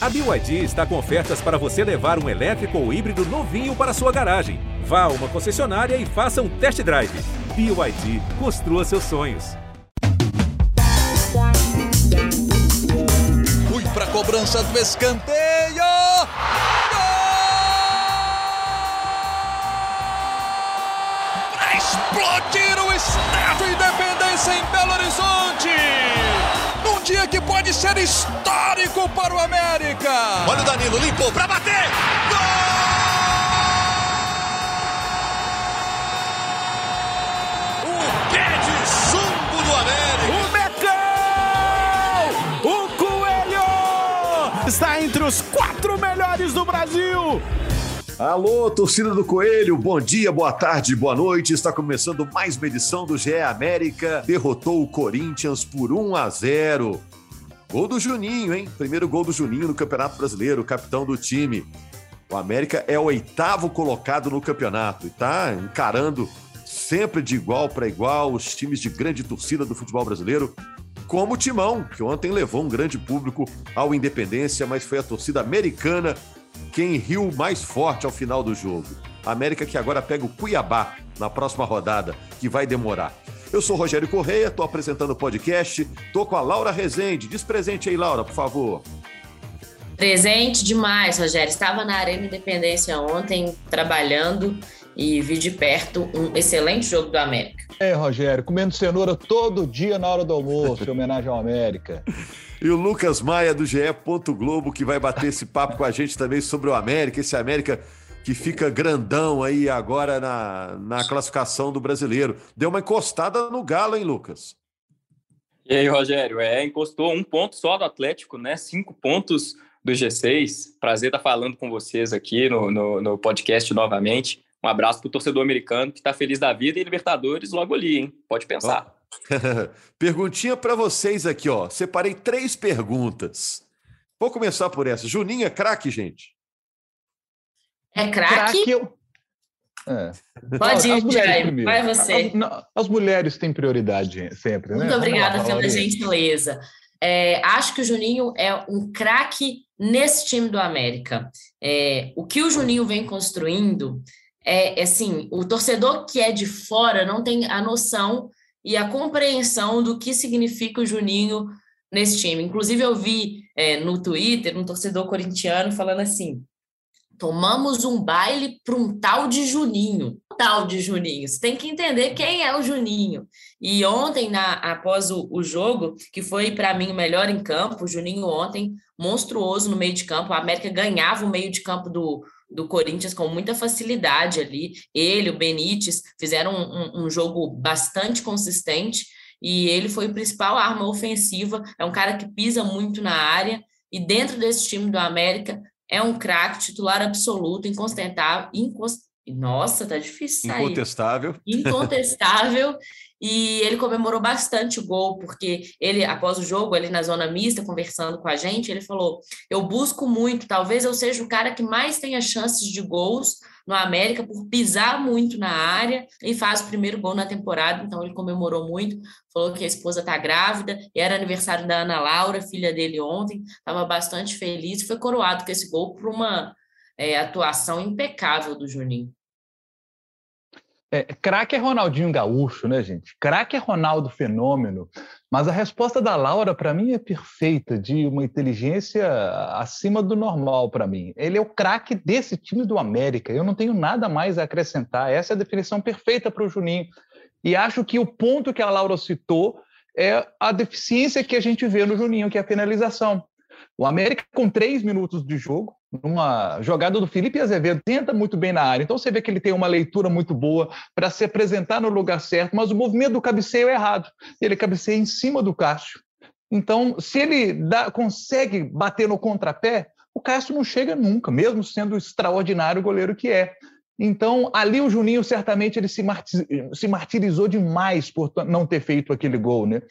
A BYD está com ofertas para você levar um elétrico ou híbrido novinho para sua garagem. Vá a uma concessionária e faça um test drive. BYD, construa seus sonhos. Fui para a cobrança do escanteio. Para explodir o Estádio Independência em Belo Horizonte. Dia que pode ser histórico para o América. Olha o Danilo, limpou para bater. Gol! O pé de chumbo do América. O Mecão! O Coelho! Está entre os quatro melhores do Brasil! Alô, torcida do Coelho, bom dia, boa tarde, boa noite. Está começando mais uma edição do GE América. Derrotou o Corinthians por 1 a 0. Gol do Juninho, hein? Primeiro gol do Juninho no Campeonato Brasileiro, capitão do time. O América é o oitavo colocado no campeonato e está encarando sempre de igual para igual os times de grande torcida do futebol brasileiro, como o Timão, que ontem levou um grande público ao Independência, mas foi a torcida americana quem riu mais forte ao final do jogo. A América que agora pega o Cuiabá na próxima rodada, que vai demorar. Eu sou Rogério Correia, estou apresentando o podcast, estou com a Laura Rezende. Diz presente aí, Laura, por favor. Presente demais, Rogério. Estava na Arena Independência ontem, trabalhando e vi de perto um excelente jogo do América. É, Rogério, comendo cenoura todo dia na hora do almoço, em homenagem ao América. E o Lucas Maia, do GE. Globo, que vai bater esse papo com a gente também sobre o América, esse América que fica grandão aí agora na, na classificação do brasileiro. Deu uma encostada no Galo, hein, Lucas? E aí, Rogério? É, encostou um ponto só do Atlético, né? Cinco pontos do G6. Prazer estar falando com vocês aqui no, no, no podcast novamente. Um abraço para o torcedor americano que está feliz da vida e Libertadores logo ali, hein? Pode pensar. Perguntinha para vocês aqui, ó. Separei três perguntas. Vou começar por essa. Juninho é craque, gente? É craque? É. Pode ir, Jair. Vai você. As, as, mulheres têm prioridade sempre, Muito né? obrigada pela gentileza. É, acho que o Juninho é um craque nesse time do América. É, o que o Juninho vem construindo é, é assim, o torcedor que é de fora não tem a noção e a compreensão do que significa o Juninho nesse time. Inclusive, eu vi é, no Twitter um torcedor corintiano falando assim: tomamos um baile para um tal de Juninho. Tal de Juninho. Você tem que entender quem é o Juninho. E ontem, na, após o, o jogo, que foi para mim o melhor em campo, o Juninho ontem, monstruoso no meio de campo. A América ganhava o meio de campo do, do Corinthians com muita facilidade ali. Ele, o Benítez, fizeram um, um, jogo bastante consistente e ele foi a principal arma ofensiva. É um cara que pisa muito na área e dentro desse time do América é um craque titular absoluto, incontestável. Nossa, tá difícil. Sair. Incontestável. Incontestável. E ele comemorou bastante o gol, porque ele, após o jogo, ali na zona mista, conversando com a gente, ele falou: Eu busco muito, talvez eu seja o cara que mais tenha chances de gols no América por pisar muito na área e faz o primeiro gol na temporada. Então ele comemorou muito, falou que a esposa está grávida, e era aniversário da Ana Laura, filha dele ontem, estava bastante feliz, foi coroado com esse gol por uma é, atuação impecável do Juninho. É, craque é Ronaldinho Gaúcho, né, gente? Craque é Ronaldo Fenômeno. Mas a resposta da Laura, para mim, é perfeita, de uma inteligência acima do normal para mim. Ele é o craque desse time do América. Eu não tenho nada mais a acrescentar. Essa é a definição perfeita para o Juninho. E acho que o ponto que a Laura citou é a deficiência que a gente vê no Juninho, que é a penalização. O América, com três minutos de jogo, numa jogada do Felipe Azevedo, tenta muito bem na área. Então você vê que ele tem uma leitura muito boa para se apresentar no lugar certo, mas o movimento do cabeceio é errado. Ele cabeceia em cima do Cássio. Então, se ele dá, consegue bater no contrapé, o Cássio não chega nunca, mesmo sendo o extraordinário goleiro que é. Então, ali o Juninho certamente ele se, martirizou demais por não ter feito aquele gol, né?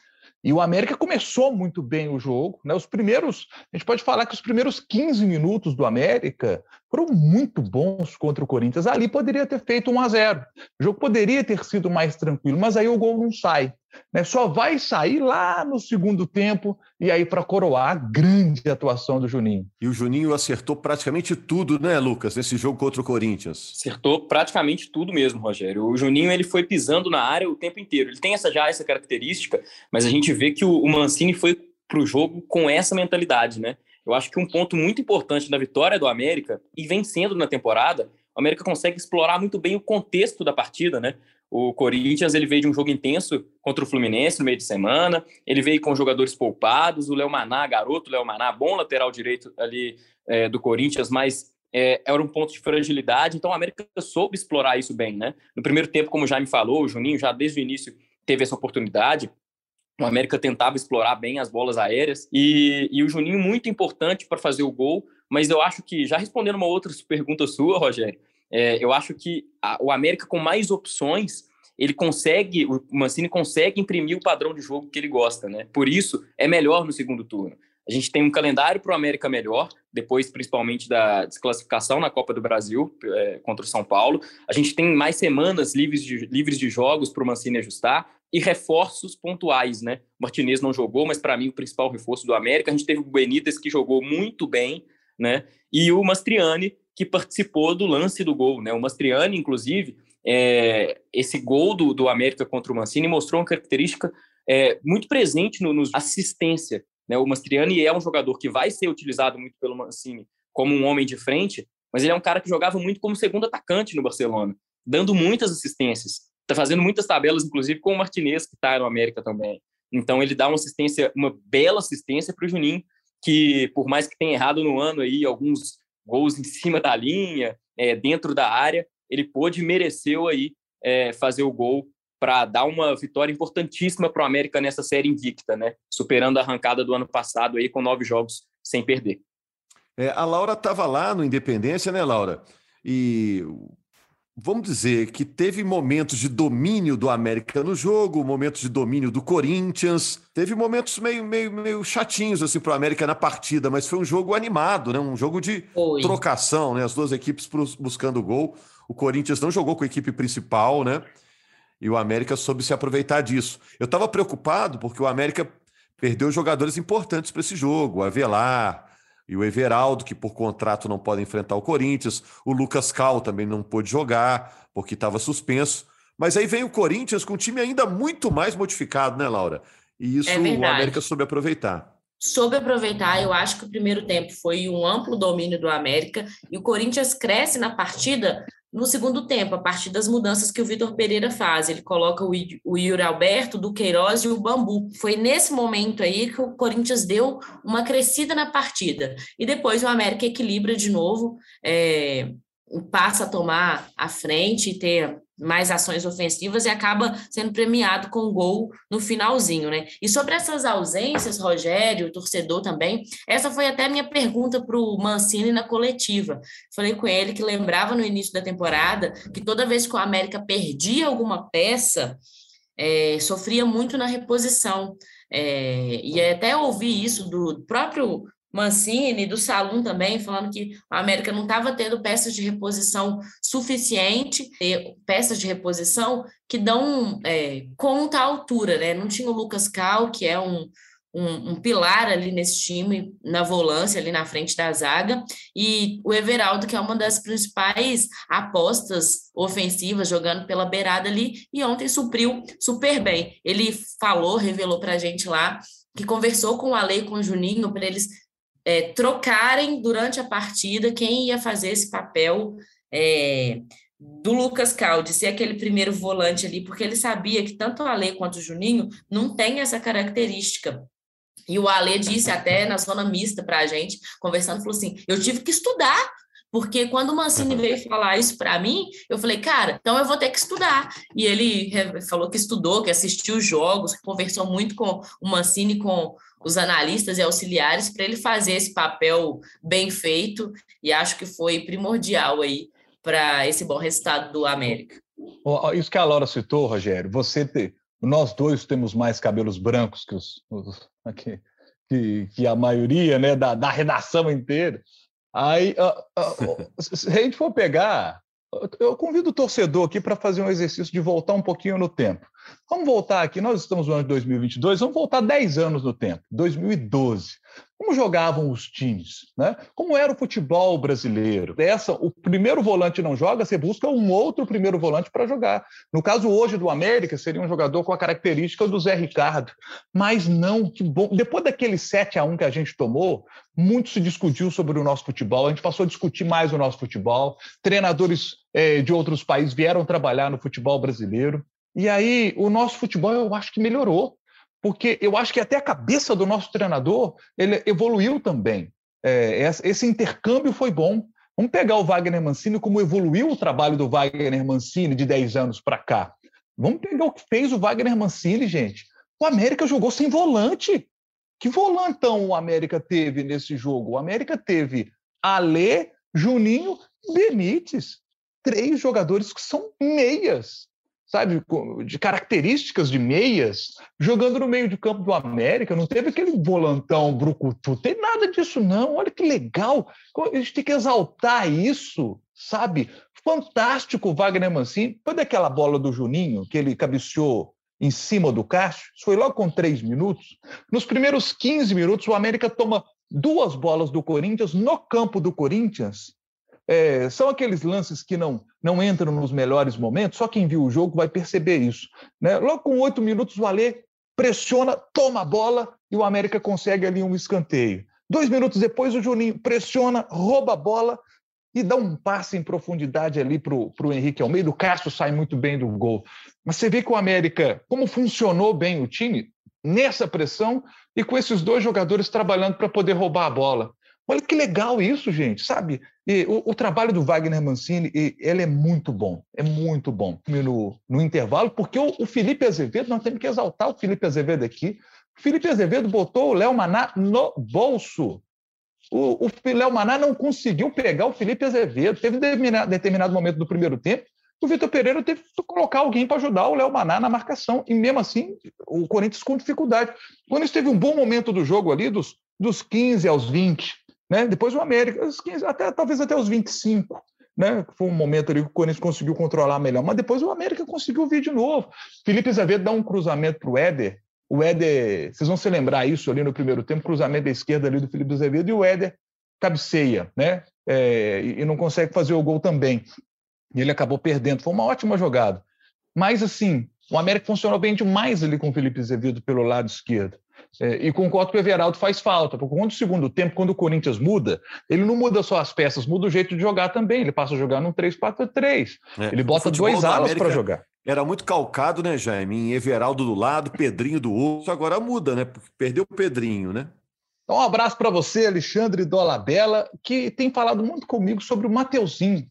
E o América começou muito bem o jogo. Né? Os primeiros, a gente pode falar que os primeiros 15 minutos do América foram muito bons contra o Corinthians. Ali poderia ter feito 1 a 0. O jogo poderia ter sido mais tranquilo, mas aí o gol não sai. Né? Só vai sair lá no segundo tempo e aí para coroar a grande atuação do Juninho. E o Juninho acertou praticamente tudo, né, Lucas, nesse jogo contra o Corinthians? Acertou praticamente tudo mesmo, Rogério. O Juninho ele foi pisando na área o tempo inteiro. Ele tem essa já essa característica, mas a gente vê que o, o Mancini foi para o jogo com essa mentalidade, né? Eu acho que um ponto muito importante da vitória do América e vencendo na temporada, o América consegue explorar muito bem o contexto da partida, né? O Corinthians ele veio de um jogo intenso contra o Fluminense no meio de semana. Ele veio com jogadores poupados. O Léo Maná, garoto Léo Maná, bom lateral direito ali é, do Corinthians, mas é, era um ponto de fragilidade. Então a América soube explorar isso bem, né? No primeiro tempo, como já me falou, o Juninho já desde o início teve essa oportunidade. O América tentava explorar bem as bolas aéreas e, e o Juninho muito importante para fazer o gol. Mas eu acho que já respondendo uma outra pergunta sua, Rogério, é, eu acho que a, o América, com mais opções, ele consegue, o Mancini consegue imprimir o padrão de jogo que ele gosta, né? Por isso, é melhor no segundo turno. A gente tem um calendário para o América melhor, depois principalmente da desclassificação na Copa do Brasil é, contra o São Paulo. A gente tem mais semanas livres de, livres de jogos para o Mancini ajustar e reforços pontuais, né? O Martinez não jogou, mas para mim o principal reforço do América. A gente teve o Benítez que jogou muito bem, né? E o Mastriani que participou do lance do gol, né? O Mastriani, inclusive, é, esse gol do, do América contra o Mancini mostrou uma característica é, muito presente no, no assistência. Né? O Mastriani é um jogador que vai ser utilizado muito pelo Mancini como um homem de frente, mas ele é um cara que jogava muito como segundo atacante no Barcelona, dando muitas assistências. Está fazendo muitas tabelas, inclusive com o Martinez, que está no América também. Então ele dá uma assistência, uma bela assistência para o Juninho, que por mais que tenha errado no ano aí alguns gols em cima da linha, é, dentro da área, ele pôde mereceu aí é, fazer o gol para dar uma vitória importantíssima para o América nessa série invicta, né? Superando a arrancada do ano passado aí com nove jogos sem perder. É, a Laura estava lá no Independência, né, Laura? E vamos dizer que teve momentos de domínio do América no jogo, momentos de domínio do Corinthians, teve momentos meio, meio, meio chatinhos assim para o América na partida, mas foi um jogo animado, né? Um jogo de Oi. trocação, né? As duas equipes buscando gol. O Corinthians não jogou com a equipe principal, né? E o América soube se aproveitar disso. Eu estava preocupado porque o América perdeu jogadores importantes para esse jogo, Avelar, e o Everaldo, que por contrato não pode enfrentar o Corinthians. O Lucas Cal também não pôde jogar, porque estava suspenso. Mas aí vem o Corinthians com um time ainda muito mais modificado, né, Laura? E isso é o América soube aproveitar. Soube aproveitar, eu acho que o primeiro tempo foi um amplo domínio do América e o Corinthians cresce na partida no segundo tempo, a partir das mudanças que o Vitor Pereira faz. Ele coloca o, o Yuri Alberto, do Queiroz e o Bambu. Foi nesse momento aí que o Corinthians deu uma crescida na partida. E depois o América equilibra de novo, é, passa a tomar a frente e ter mais ações ofensivas e acaba sendo premiado com gol no finalzinho, né? E sobre essas ausências, Rogério, torcedor também, essa foi até minha pergunta para o Mancini na coletiva. Falei com ele que lembrava no início da temporada que toda vez que o América perdia alguma peça, é, sofria muito na reposição. É, e até ouvi isso do próprio Mancini, do Salum também, falando que a América não estava tendo peças de reposição suficiente, peças de reposição que dão é, conta à altura, né? Não tinha o Lucas Cal, que é um, um, um, pilar ali nesse time, na volância, ali na frente da zaga, e o Everaldo, que é uma das principais apostas ofensivas, jogando pela beirada ali, e ontem supriu super bem. Ele falou, revelou para a gente lá, que conversou com o Ale e com o Juninho para eles é, trocarem durante a partida quem ia fazer esse papel é, do Lucas Caldi ser aquele primeiro volante ali, porque ele sabia que tanto o Ale quanto o Juninho não tem essa característica. E o Ale disse até na zona mista para a gente, conversando, falou assim: eu tive que estudar porque quando o Mancini veio falar isso para mim, eu falei, cara, então eu vou ter que estudar. E ele falou que estudou, que assistiu jogos, que conversou muito com o Mancini, com os analistas e auxiliares, para ele fazer esse papel bem feito. E acho que foi primordial aí para esse bom resultado do América. Isso que a Laura citou, Rogério, você te, nós dois temos mais cabelos brancos que, os, os que, que, a maioria né, da, da redação inteira. Aí, uh, uh, se a gente for pegar, eu convido o torcedor aqui para fazer um exercício de voltar um pouquinho no tempo. Vamos voltar aqui, nós estamos no ano de 2022, vamos voltar 10 anos no tempo, 2012. Como jogavam os times? Né? Como era o futebol brasileiro? Essa, o primeiro volante não joga, você busca um outro primeiro volante para jogar. No caso hoje do América, seria um jogador com a característica do Zé Ricardo. Mas não, que bom. Depois daquele 7 a 1 que a gente tomou, muito se discutiu sobre o nosso futebol, a gente passou a discutir mais o nosso futebol. Treinadores eh, de outros países vieram trabalhar no futebol brasileiro. E aí, o nosso futebol, eu acho que melhorou, porque eu acho que até a cabeça do nosso treinador ele evoluiu também. É, esse intercâmbio foi bom. Vamos pegar o Wagner Mancini, como evoluiu o trabalho do Wagner Mancini de 10 anos para cá. Vamos pegar o que fez o Wagner Mancini, gente. O América jogou sem volante. Que volantão o América teve nesse jogo? O América teve Alê, Juninho, Benítez. Três jogadores que são meias sabe, de características de meias, jogando no meio de campo do América, não teve aquele volantão brucutu, tem nada disso não, olha que legal, a gente tem que exaltar isso, sabe? Fantástico o Wagner Mancini, depois daquela bola do Juninho, que ele cabeceou em cima do Cássio, isso foi logo com três minutos, nos primeiros 15 minutos o América toma duas bolas do Corinthians no campo do Corinthians, é, são aqueles lances que não, não entram nos melhores momentos, só quem viu o jogo vai perceber isso. Né? Logo com oito minutos, o Alê pressiona, toma a bola e o América consegue ali um escanteio. Dois minutos depois, o Juninho pressiona, rouba a bola e dá um passe em profundidade ali para o Henrique Almeida. O Castro sai muito bem do gol. Mas você vê que o América, como funcionou bem o time, nessa pressão e com esses dois jogadores trabalhando para poder roubar a bola. Olha que legal isso, gente, sabe? E o, o trabalho do Wagner Mancini, ele é muito bom, é muito bom no, no intervalo, porque o, o, Felipe Azevedo, nós temos que exaltar o Felipe Azevedo aqui. O Felipe Azevedo botou o Léo Maná no bolso. O, o Léo Maná não conseguiu pegar o Felipe Azevedo. Teve determinado, determinado momento do primeiro tempo o Vitor Pereira teve que colocar alguém para ajudar o Léo Maná na marcação. E mesmo assim, o Corinthians com dificuldade. O Corinthians teve um bom momento do jogo ali, dos, dos 15 aos 20. Né? Depois o América, os 15, até, talvez até os 25. Né? Foi um momento ali que o Corinthians conseguiu controlar melhor, mas depois o América conseguiu vir de novo. Felipe Azevedo dá um cruzamento para o Éder. O Éder, vocês vão se lembrar isso ali no primeiro tempo, cruzamento da esquerda ali do Felipe Azevedo, e o Éder cabeceia, né? É, e não consegue fazer o gol também. E ele acabou perdendo. Foi uma ótima jogada. Mas, assim, o América funcionou bem demais ali com o Felipe Azevedo pelo lado esquerdo. É, e concordo que o Everaldo faz falta, porque quando o segundo tempo, quando o Corinthians muda, ele não muda só as peças, muda o jeito de jogar também. Ele passa a jogar num 3-4-3. É, ele bota dois alas para jogar. Era muito calcado, né, Jaime? Em Everaldo do lado, Pedrinho do outro. Agora muda, né? Porque perdeu o Pedrinho, né? Então, um abraço para você, Alexandre Dolabella, que tem falado muito comigo sobre o Mateuzinho.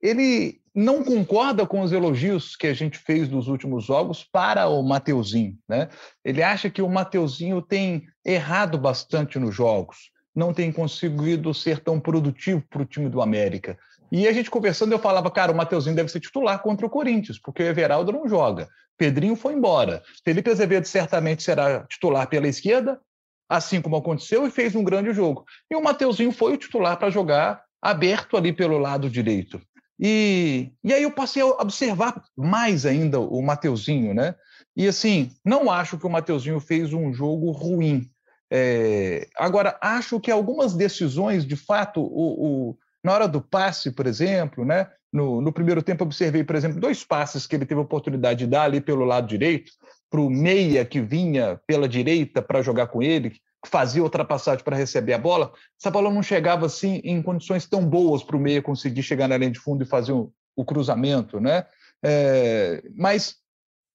Ele não concorda com os elogios que a gente fez nos últimos jogos para o Mateuzinho. Né? Ele acha que o Mateuzinho tem errado bastante nos jogos, não tem conseguido ser tão produtivo para o time do América. E a gente conversando, eu falava, cara, o Mateuzinho deve ser titular contra o Corinthians, porque o Everaldo não joga. Pedrinho foi embora. Felipe Azevedo certamente será titular pela esquerda, assim como aconteceu, e fez um grande jogo. E o Mateuzinho foi o titular para jogar aberto ali pelo lado direito. E, e aí eu passei a observar mais ainda o Mateuzinho, né? E assim, não acho que o Mateuzinho fez um jogo ruim. É, agora, acho que algumas decisões, de fato, o, o, na hora do passe, por exemplo, né? No, no, primeiro tempo, observei, por exemplo, dois passes que ele teve a oportunidade de dar ali pelo lado direito, para o meia que vinha pela direita para jogar com ele, fazia ultrapassagem para receber a bola, essa bola não chegava assim em condições tão boas para o meia conseguir chegar na linha de fundo e fazer o, o cruzamento, né? É, mas,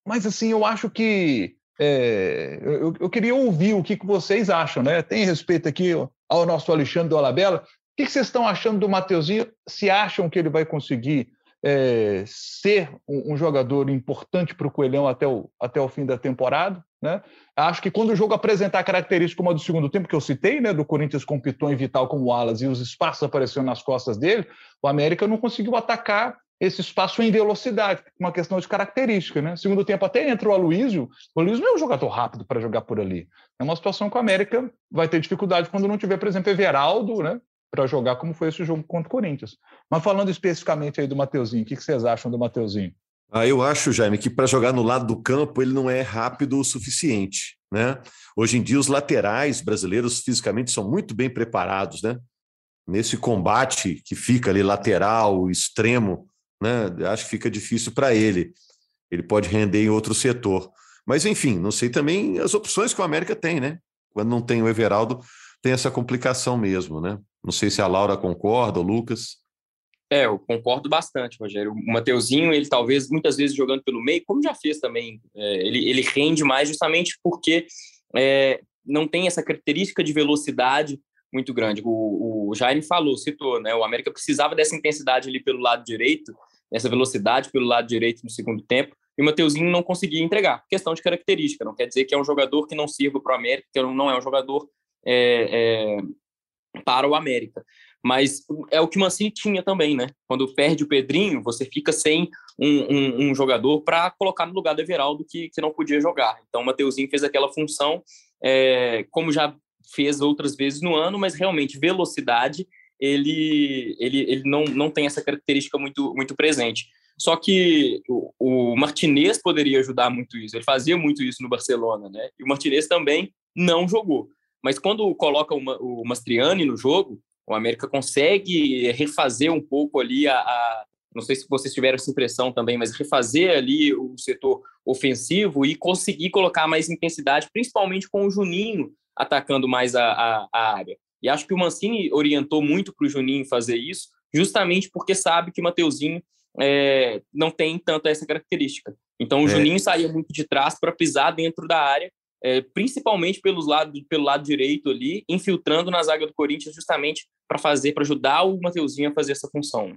mas assim, eu acho que é, eu, eu, queria ouvir o que, que vocês acham, né? Tem respeito aqui ao nosso Alexandre do Alabella. O que, que vocês estão achando do Mateuzinho? Se acham que ele vai conseguir é, ser um, um, jogador importante para o Coelhão até o, até o fim da temporada. Né? Acho que quando o jogo apresentar a característica como a do segundo tempo, que eu citei, né, do Corinthians com Piton e Vital como alas e os espaços aparecendo nas costas dele, o América não conseguiu atacar esse espaço em velocidade, uma questão de característica. Né? Segundo tempo até entra o Aloysio, o Aloysio não é um jogador rápido para jogar por ali. É uma situação que o América vai ter dificuldade quando não tiver, por exemplo, Everaldo, né? Para jogar, como foi esse jogo contra o Corinthians. Mas falando especificamente aí do Mateuzinho, o que, que vocês acham do Mateuzinho? Ah, eu acho, Jaime, que para jogar no lado do campo ele não é rápido o suficiente. Né? Hoje em dia, os laterais brasileiros fisicamente são muito bem preparados. Né? Nesse combate que fica ali lateral, extremo, né? acho que fica difícil para ele. Ele pode render em outro setor. Mas, enfim, não sei também as opções que o América tem, né? Quando não tem o Everaldo, tem essa complicação mesmo, né? Não sei se a Laura concorda, o Lucas. É, eu concordo bastante, Rogério. O Mateuzinho, ele talvez muitas vezes jogando pelo meio, como já fez também, é, ele, ele rende mais justamente porque é, não tem essa característica de velocidade muito grande. O, o Jaime falou, citou, né? O América precisava dessa intensidade ali pelo lado direito, essa velocidade pelo lado direito no segundo tempo, e o Mateuzinho não conseguia entregar. Questão de característica, não quer dizer que é um jogador que não sirva para o América, que não é um jogador é, é, para o América. Mas é o que o Mancini tinha também, né? Quando perde o Pedrinho, você fica sem um, um, um jogador para colocar no lugar do Everaldo que, que não podia jogar. Então o Mateuzinho fez aquela função, é, como já fez outras vezes no ano, mas realmente velocidade ele, ele, ele não, não tem essa característica muito, muito presente. Só que o, o Martinez poderia ajudar muito isso, ele fazia muito isso no Barcelona, né? E o Martinez também não jogou. Mas quando coloca o, o Mastriani no jogo, o América consegue refazer um pouco ali a, a, não sei se vocês tiveram essa impressão também, mas refazer ali o setor ofensivo e conseguir colocar mais intensidade, principalmente com o Juninho atacando mais a, a, a área. E acho que o Mancini orientou muito para o Juninho fazer isso, justamente porque sabe que o Mateuzinho é, não tem tanto essa característica. Então o é. Juninho saía muito de trás para pisar dentro da área é, principalmente pelos lado, pelo lado direito ali, infiltrando na zaga do Corinthians justamente para fazer, para ajudar o Mateuzinho a fazer essa função.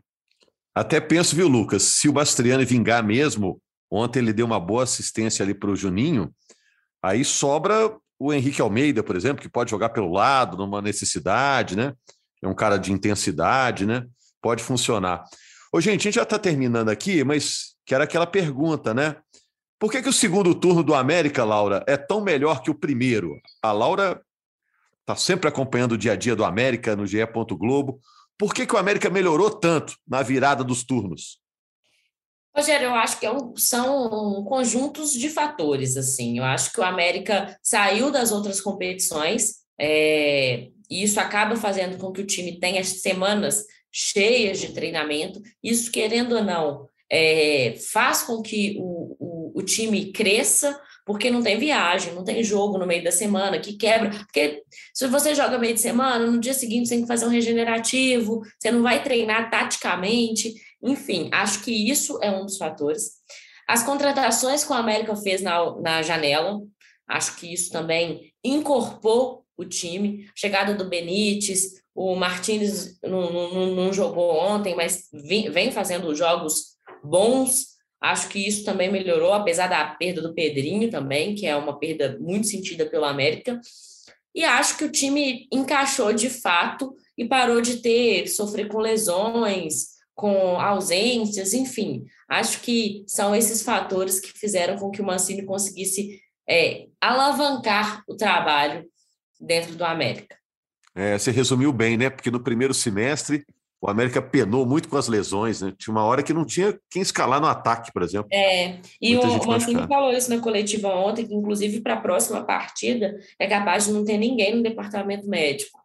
Até penso, viu, Lucas, se o Bastriani vingar mesmo, ontem ele deu uma boa assistência ali para o Juninho, aí sobra o Henrique Almeida, por exemplo, que pode jogar pelo lado, numa necessidade, né? É um cara de intensidade, né? Pode funcionar. Ô, gente, a gente já está terminando aqui, mas quero aquela pergunta, né? Por que, que o segundo turno do América, Laura, é tão melhor que o primeiro? A Laura está sempre acompanhando o dia a dia do América no GE. Globo. Por que, que o América melhorou tanto na virada dos turnos? Rogério, eu acho que é são conjuntos de fatores. assim. Eu acho que o América saiu das outras competições é, e isso acaba fazendo com que o time tenha semanas cheias de treinamento. Isso, querendo ou não, é, faz com que o, o, o, time cresça, porque não tem viagem, não tem jogo no meio da semana que quebra. Porque se você joga meio de semana, no dia seguinte você tem que fazer um regenerativo, você não vai treinar taticamente. Enfim, acho que isso é um dos fatores. As contratações que o América fez na, na janela, acho que isso também incorporou o time. Chegada do Benítez, o Martins não, não, não jogou ontem, mas vem, vem fazendo jogos bons. Acho que isso também melhorou, apesar da perda do Pedrinho também, que é uma perda muito sentida pelo América. E acho que o time encaixou de fato e parou de ter sofrer com lesões, com ausências, enfim. Acho que são esses fatores que fizeram com que o Mancini conseguisse é, alavancar o trabalho dentro do América. É, você resumiu bem, né? Porque no primeiro semestre o América penou muito com as lesões, né? Tinha uma hora que não tinha quem escalar no ataque, por exemplo. É, e Muita o Mancini falou isso na coletiva ontem, que inclusive para a próxima partida é capaz de não ter ninguém no departamento médico.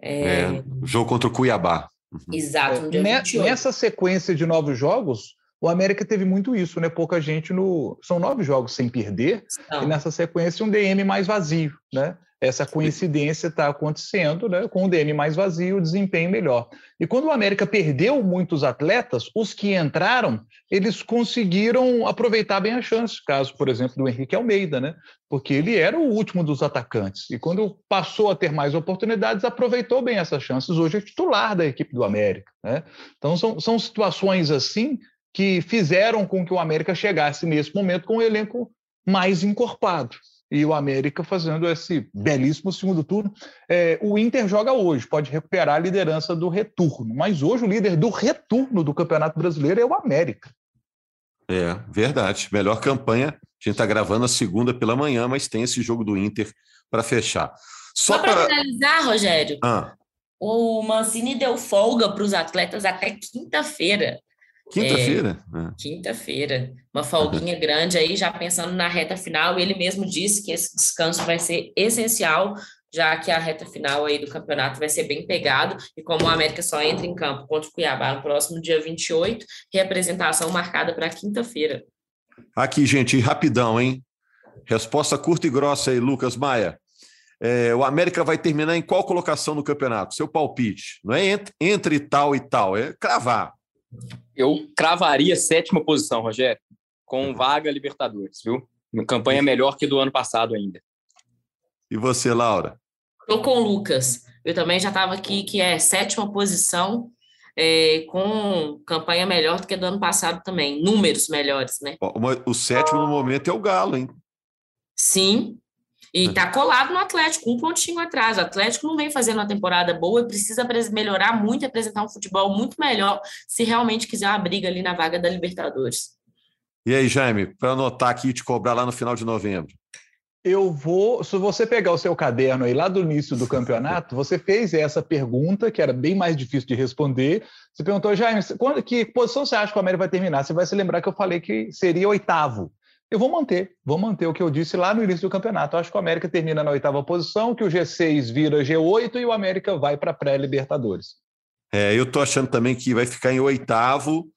É, é jogo contra o Cuiabá. Uhum. Exato, no dia é, Nessa sequência de novos jogos, o América teve muito isso, né? Pouca gente no. São nove jogos sem perder, não. e nessa sequência um DM mais vazio, né? Essa coincidência está acontecendo, né? com o DM mais vazio, o desempenho melhor. E quando o América perdeu muitos atletas, os que entraram, eles conseguiram aproveitar bem a chance, caso, por exemplo, do Henrique Almeida, né? Porque ele era o último dos atacantes. E quando passou a ter mais oportunidades, aproveitou bem essas chances. Hoje é titular da equipe do América. Né? Então são, são situações assim que fizeram com que o América chegasse nesse momento com um elenco mais encorpado e o América fazendo esse belíssimo segundo turno. É, o Inter joga hoje, pode recuperar a liderança do retorno, mas hoje o líder do retorno do Campeonato Brasileiro é o América. É, verdade. Melhor campanha. A gente está gravando a segunda pela manhã, mas tem esse jogo do Inter para fechar. Só, Só para finalizar, Rogério, ah. o Mancini deu folga para os atletas até quinta-feira. Quinta-feira? É, Quinta-feira. Uma folguinha grande aí, já pensando na reta final. Ele mesmo disse que esse descanso vai ser essencial, já que a reta final aí do campeonato vai ser bem pegado. E como o América só entra em campo contra o Cuiabá no próximo dia 28, representação marcada para quinta-feira. Aqui, gente, rapidão, hein? Resposta curta e grossa aí, Lucas Maia. É, o América vai terminar em qual colocação no campeonato? Seu palpite. Não é entre, entre tal e tal, é cravar. Eu cravaria sétima posição, Rogério, com vaga Libertadores, viu? Uma campanha melhor que do ano passado ainda. E você, Laura? Estou com o Lucas. Eu também já estava aqui, que é sétima posição, é, com campanha melhor do que do ano passado também. Números melhores, né? O, o sétimo no momento é o Galo, hein? Sim, e está colado no Atlético, um pontinho atrás. O Atlético não vem fazendo uma temporada boa e precisa melhorar muito, apresentar um futebol muito melhor se realmente quiser uma briga ali na vaga da Libertadores. E aí, Jaime, para anotar aqui e te cobrar lá no final de novembro. Eu vou. Se você pegar o seu caderno aí lá do início do campeonato, você fez essa pergunta, que era bem mais difícil de responder. Você perguntou, Jaime, quando, que posição você acha que o América vai terminar? Você vai se lembrar que eu falei que seria oitavo. Eu vou manter, vou manter o que eu disse lá no início do campeonato. Eu acho que o América termina na oitava posição, que o G6 vira G8 e o América vai para pré-Libertadores. É, eu tô achando também que vai ficar em oitavo,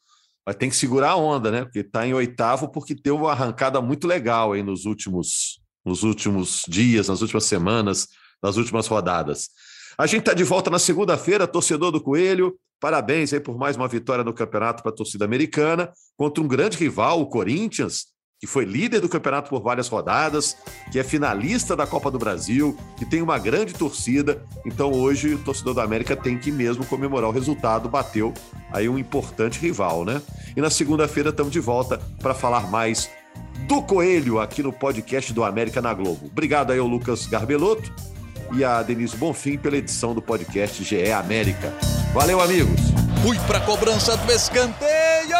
mas tem que segurar a onda, né? Porque está em oitavo porque teve uma arrancada muito legal aí nos últimos, nos últimos dias, nas últimas semanas, nas últimas rodadas. A gente está de volta na segunda-feira, torcedor do Coelho. Parabéns aí por mais uma vitória no campeonato para a torcida americana contra um grande rival, o Corinthians que foi líder do campeonato por várias rodadas, que é finalista da Copa do Brasil, que tem uma grande torcida. Então hoje o torcedor da América tem que mesmo comemorar o resultado, bateu aí um importante rival, né? E na segunda-feira estamos de volta para falar mais do Coelho aqui no podcast do América na Globo. Obrigado aí ao Lucas Garbelotto e a Denise Bonfim pela edição do podcast GE América. Valeu, amigos! Fui para a cobrança do escanteio!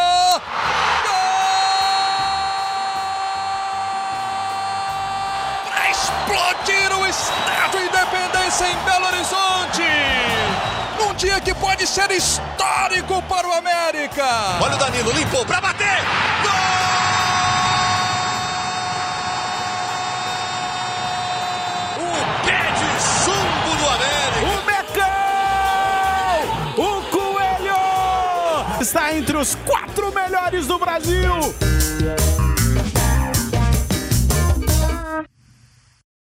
Explodir o Estádio Independência em Belo Horizonte. Num dia que pode ser histórico para o América. Olha o Danilo, limpou para bater. Gol! O pé de chumbo do América. O Mecão! O Coelho! Está entre os quatro melhores do Brasil.